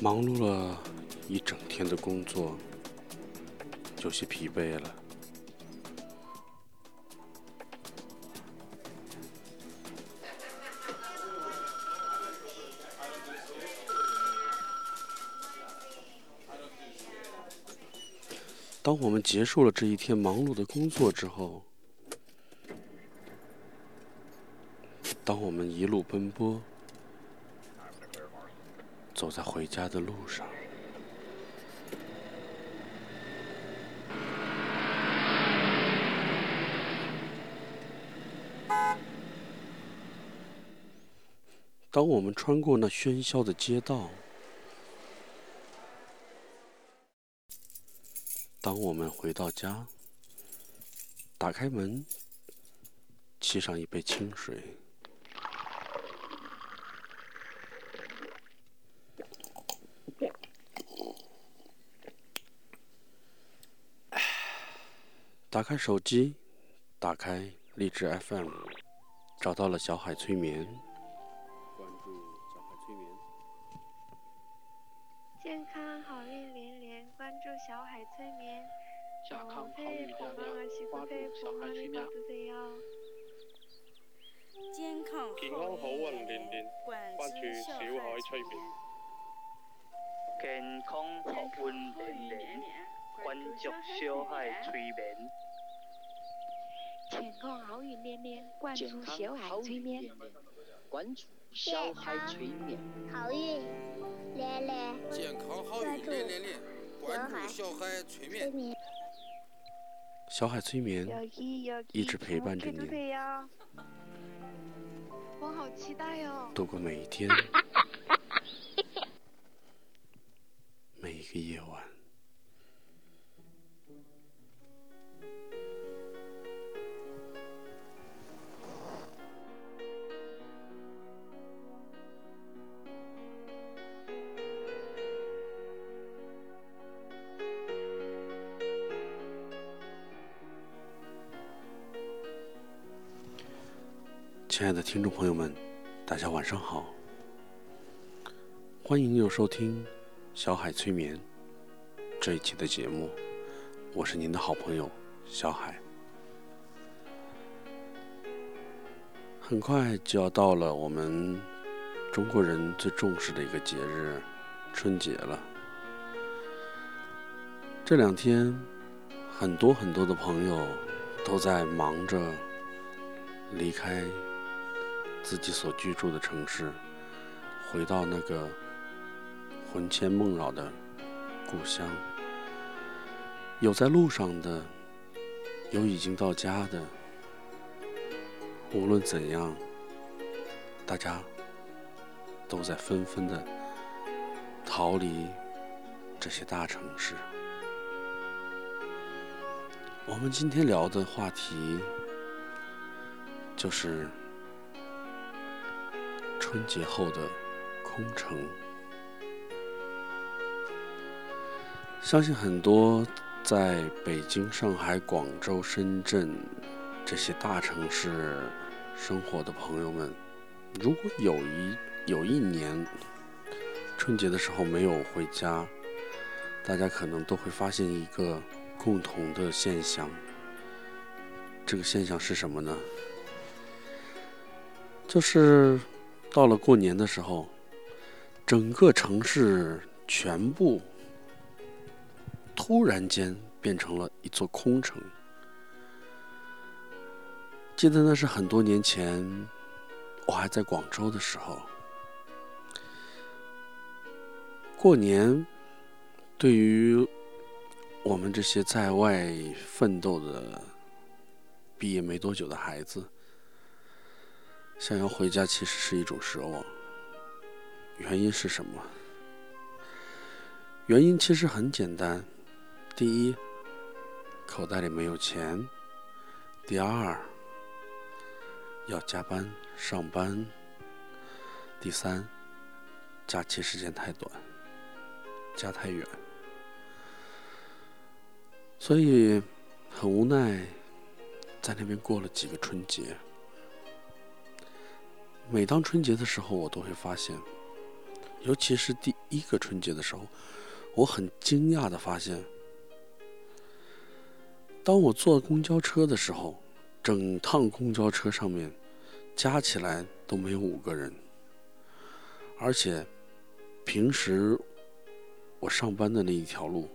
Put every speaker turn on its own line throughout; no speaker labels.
忙碌了一整天的工作，有些疲惫了。我们结束了这一天忙碌的工作之后，当我们一路奔波。走在回家的路上，当我们穿过那喧嚣的街道，当我们回到家，打开门，沏上一杯清水。打开手机，打开荔枝 FM，找到了小海催眠。
健康好运连连，关注小海催眠。
健康好运连连，关注小海催眠。
健康好运连连，关注小海催眠。
健康好运连连，关注小海催眠。
关注小海催眠。
好运连连。
健康好运连连连，关注小海催眠。
小海催眠一直陪伴着你，
我好期待哦！
度过每一天，每一个夜晚。亲爱的听众朋友们，大家晚上好！欢迎又收听小海催眠这一期的节目，我是您的好朋友小海。很快就要到了我们中国人最重视的一个节日——春节了。这两天，很多很多的朋友都在忙着离开。自己所居住的城市，回到那个魂牵梦绕的故乡。有在路上的，有已经到家的。无论怎样，大家都在纷纷的逃离这些大城市。我们今天聊的话题就是。春节后的空城，相信很多在北京、上海、广州、深圳这些大城市生活的朋友们，如果有一有一年春节的时候没有回家，大家可能都会发现一个共同的现象。这个现象是什么呢？就是。到了过年的时候，整个城市全部突然间变成了一座空城。记得那是很多年前，我还在广州的时候，过年对于我们这些在外奋斗的、毕业没多久的孩子。想要回家其实是一种奢望。原因是什么？原因其实很简单：第一，口袋里没有钱；第二，要加班上班；第三，假期时间太短，家太远。所以很无奈，在那边过了几个春节。每当春节的时候，我都会发现，尤其是第一个春节的时候，我很惊讶的发现，当我坐公交车的时候，整趟公交车上面加起来都没有五个人，而且平时我上班的那一条路，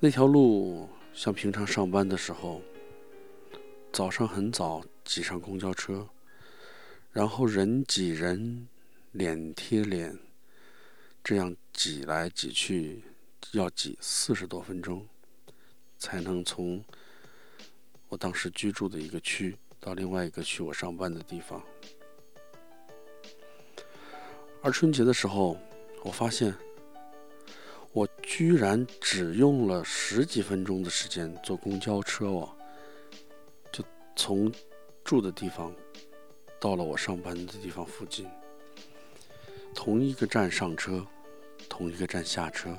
那条路像平常上班的时候，早上很早挤上公交车。然后人挤人，脸贴脸，这样挤来挤去，要挤四十多分钟，才能从我当时居住的一个区到另外一个区我上班的地方。而春节的时候，我发现我居然只用了十几分钟的时间坐公交车哦，就从住的地方。到了我上班的地方附近，同一个站上车，同一个站下车。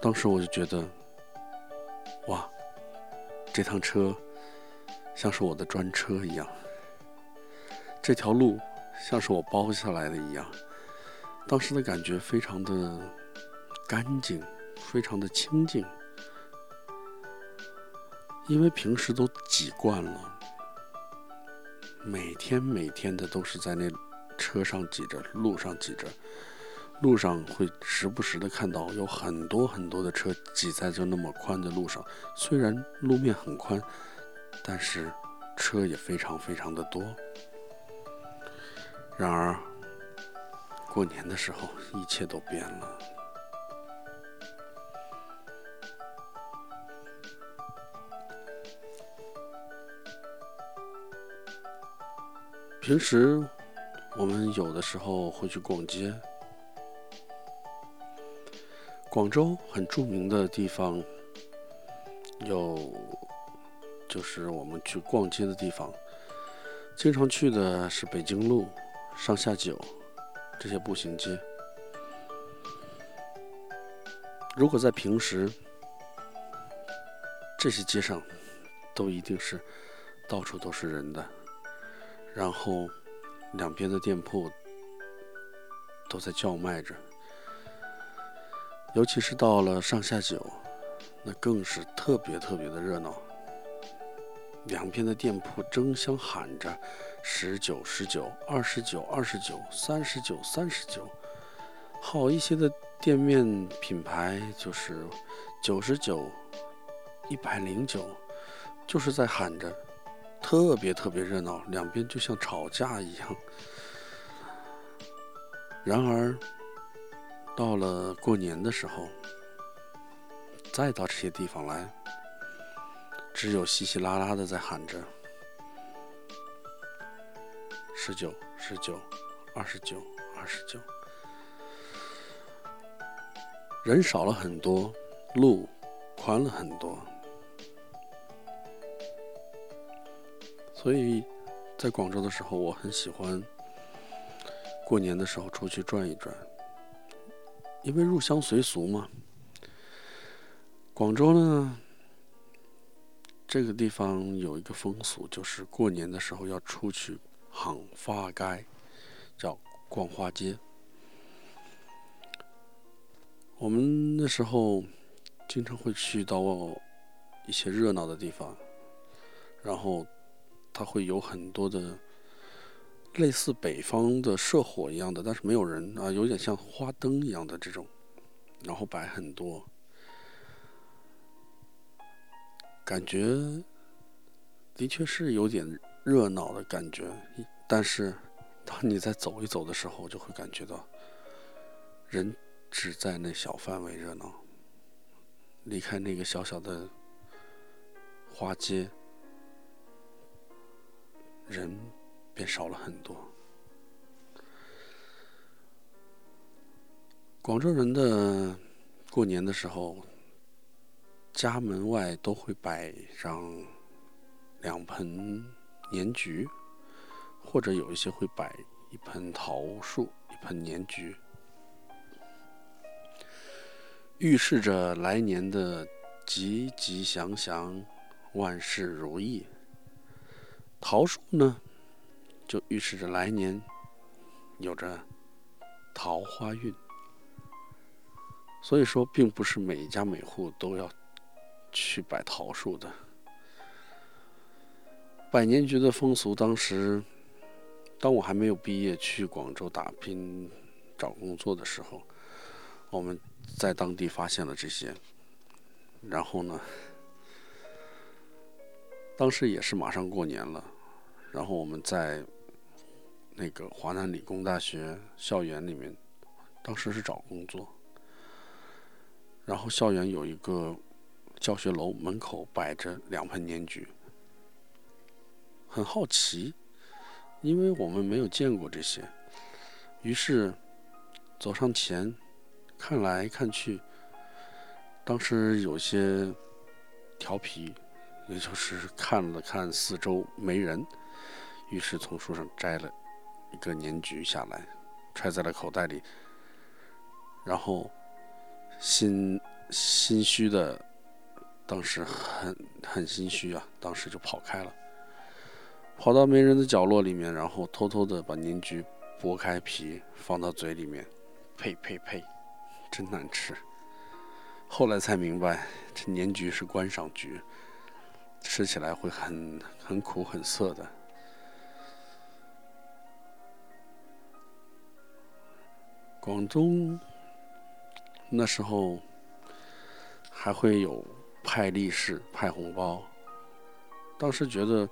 当时我就觉得，哇，这趟车像是我的专车一样，这条路像是我包下来的一样。当时的感觉非常的干净，非常的清静，因为平时都挤惯了。每天每天的都是在那车上挤着，路上挤着，路上会时不时的看到有很多很多的车挤在这那么宽的路上。虽然路面很宽，但是车也非常非常的多。然而，过年的时候一切都变了。平时我们有的时候会去逛街。广州很著名的地方有，就是我们去逛街的地方，经常去的是北京路、上下九这些步行街。如果在平时，这些街上都一定是到处都是人的。然后，两边的店铺都在叫卖着，尤其是到了上下九，那更是特别特别的热闹。两边的店铺争相喊着“十九十九，二十九二十九，三十九三十九”。好一些的店面品牌就是九十九、一百零九，就是在喊着。特别特别热闹，两边就像吵架一样。然而，到了过年的时候，再到这些地方来，只有稀稀拉拉的在喊着“十九，十九，二十九，二十九”，人少了很多，路宽了很多。所以，在广州的时候，我很喜欢过年的时候出去转一转，因为入乡随俗嘛。广州呢，这个地方有一个风俗，就是过年的时候要出去行花街，叫逛花街。我们那时候经常会去到一些热闹的地方，然后。它会有很多的类似北方的社火一样的，但是没有人啊，有点像花灯一样的这种，然后摆很多，感觉的确是有点热闹的感觉。但是当你在走一走的时候，就会感觉到人只在那小范围热闹，离开那个小小的花街。人便少了很多。广州人的过年的时候，家门外都会摆上两盆年桔，或者有一些会摆一盆桃树、一盆年桔。预示着来年的吉吉祥祥、万事如意。桃树呢，就预示着来年有着桃花运。所以说，并不是每家每户都要去摆桃树的。百年局的风俗，当时当我还没有毕业去广州打拼找工作的时候，我们在当地发现了这些。然后呢，当时也是马上过年了，然后我们在那个华南理工大学校园里面，当时是找工作，然后校园有一个教学楼门口摆着两盆年桔。很好奇，因为我们没有见过这些，于是走上前看来看去。当时有些调皮，也就是看了看四周没人，于是从树上摘了一个年桔下来，揣在了口袋里，然后心心虚的，当时很很心虚啊，当时就跑开了。跑到没人的角落里面，然后偷偷的把年桔剥开皮放到嘴里面，呸呸呸，真难吃。后来才明白，这年桔是观赏菊，吃起来会很很苦很涩的。广东那时候还会有派利是、派红包，当时觉得。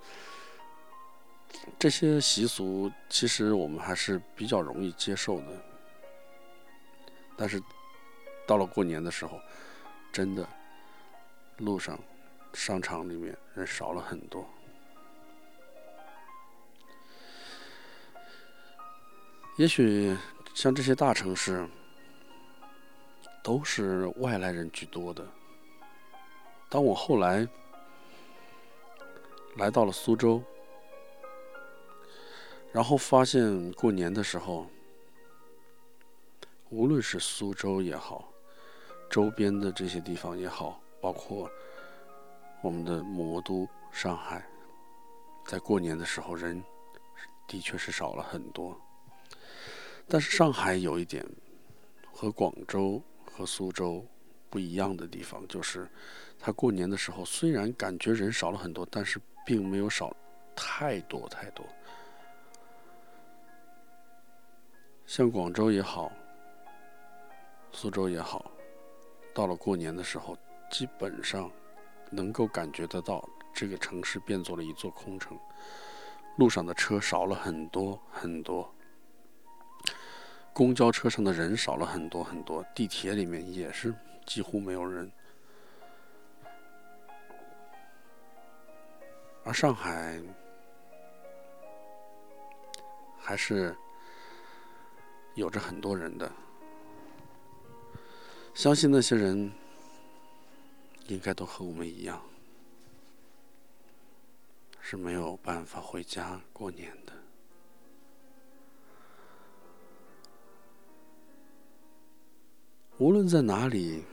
这些习俗其实我们还是比较容易接受的，但是到了过年的时候，真的路上、商场里面人少了很多。也许像这些大城市都是外来人居多的。当我后来来到了苏州。然后发现过年的时候，无论是苏州也好，周边的这些地方也好，包括我们的魔都上海，在过年的时候人的确是少了很多。但是上海有一点和广州和苏州不一样的地方，就是它过年的时候虽然感觉人少了很多，但是并没有少太多太多。像广州也好，苏州也好，到了过年的时候，基本上能够感觉得到这个城市变作了一座空城，路上的车少了很多很多，公交车上的人少了很多很多，地铁里面也是几乎没有人，而上海还是。有着很多人的，相信那些人应该都和我们一样，是没有办法回家过年的。无论在哪里，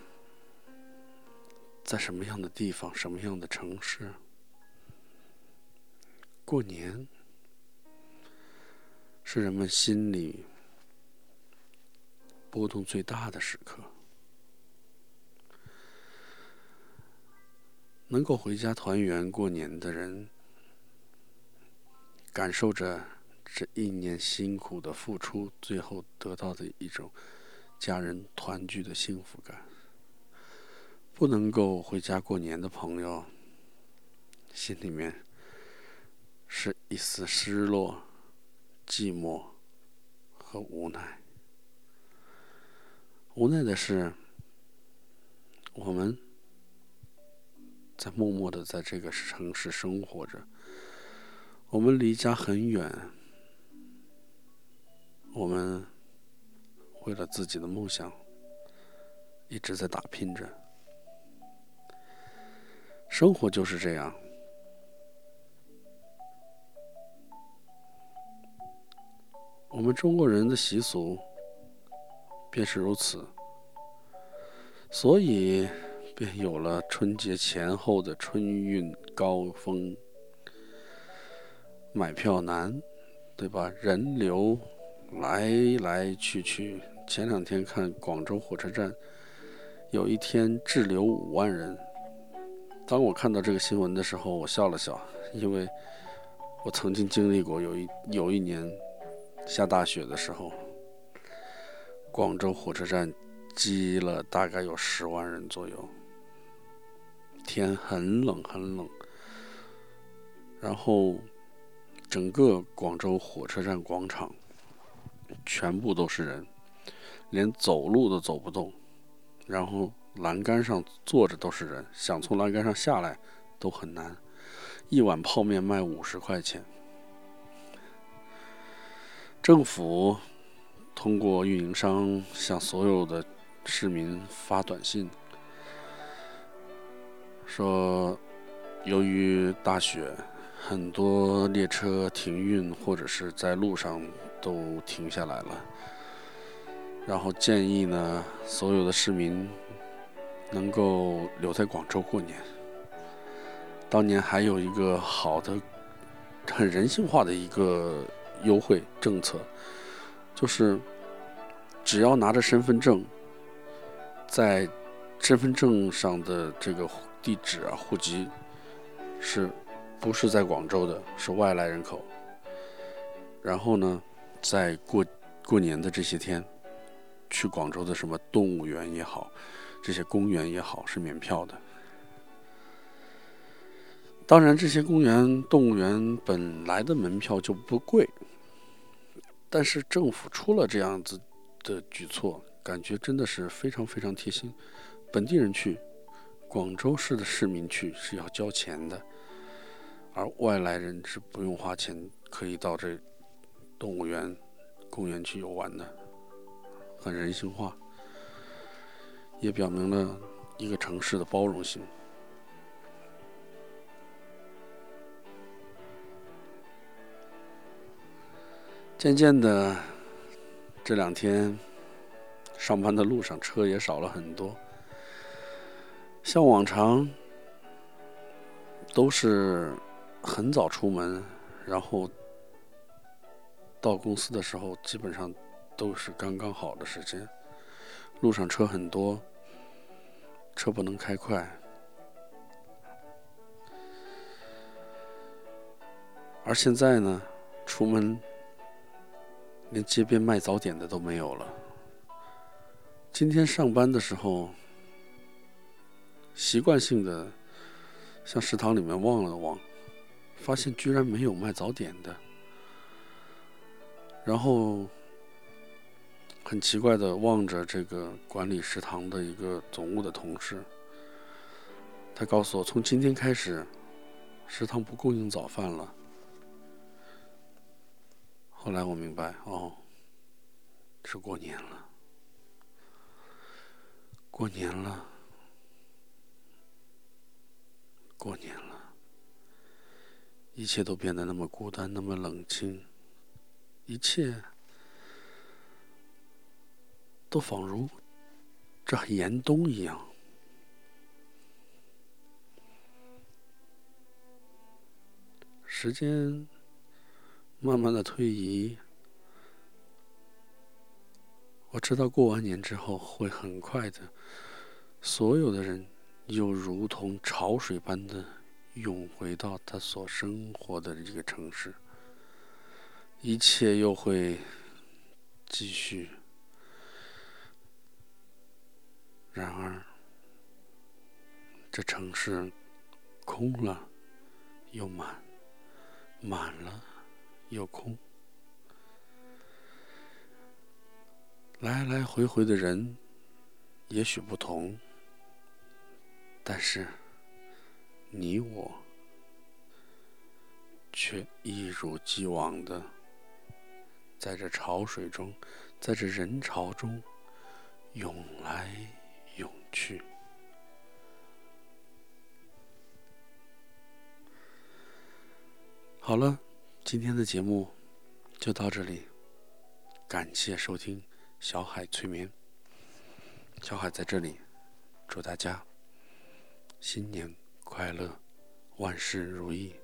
在什么样的地方，什么样的城市，过年是人们心里。波动最大的时刻，能够回家团圆过年的人，感受着这一年辛苦的付出，最后得到的一种家人团聚的幸福感。不能够回家过年的朋友，心里面是一丝失落、寂寞和无奈。无奈的是，我们在默默的在这个城市生活着。我们离家很远，我们为了自己的梦想一直在打拼着。生活就是这样，我们中国人的习俗。便是如此。所以便有了春节前后的春运高峰，买票难，对吧？人流来来去去。前两天看广州火车站，有一天滞留五万人。当我看到这个新闻的时候，我笑了笑，因为我曾经经历过有一有一年下大雪的时候，广州火车站积了大概有十万人左右，天很冷很冷，然后整个广州火车站广场全部都是人。连走路都走不动，然后栏杆上坐着都是人，想从栏杆上下来都很难。一碗泡面卖五十块钱。政府通过运营商向所有的市民发短信，说由于大雪，很多列车停运或者是在路上都停下来了。然后建议呢，所有的市民能够留在广州过年。当年还有一个好的、很人性化的一个优惠政策，就是只要拿着身份证，在身份证上的这个地址啊、户籍是不是在广州的，是外来人口。然后呢，在过过年的这些天。去广州的什么动物园也好，这些公园也好，是免票的。当然，这些公园、动物园本来的门票就不贵，但是政府出了这样子的举措，感觉真的是非常非常贴心。本地人去，广州市的市民去是要交钱的，而外来人是不用花钱，可以到这动物园、公园去游玩的。很人性化，也表明了一个城市的包容性。渐渐的，这两天上班的路上车也少了很多，像往常都是很早出门，然后到公司的时候基本上。都是刚刚好的时间，路上车很多，车不能开快，而现在呢，出门连街边卖早点的都没有了。今天上班的时候，习惯性的向食堂里面望了望，发现居然没有卖早点的，然后。很奇怪的望着这个管理食堂的一个总务的同事，他告诉我，从今天开始，食堂不供应早饭了。后来我明白，哦，是过年了，过年了，过年了，一切都变得那么孤单，那么冷清，一切。都仿如这严冬一样，时间慢慢的推移，我知道过完年之后会很快的，所有的人又如同潮水般的涌回到他所生活的这个城市，一切又会继续。然而，这城市空了又满，满了又空，来来回回的人也许不同，但是你我却一如既往的在这潮水中，在这人潮中涌来。涌去。好了，今天的节目就到这里，感谢收听小海催眠。小海在这里祝大家新年快乐，万事如意。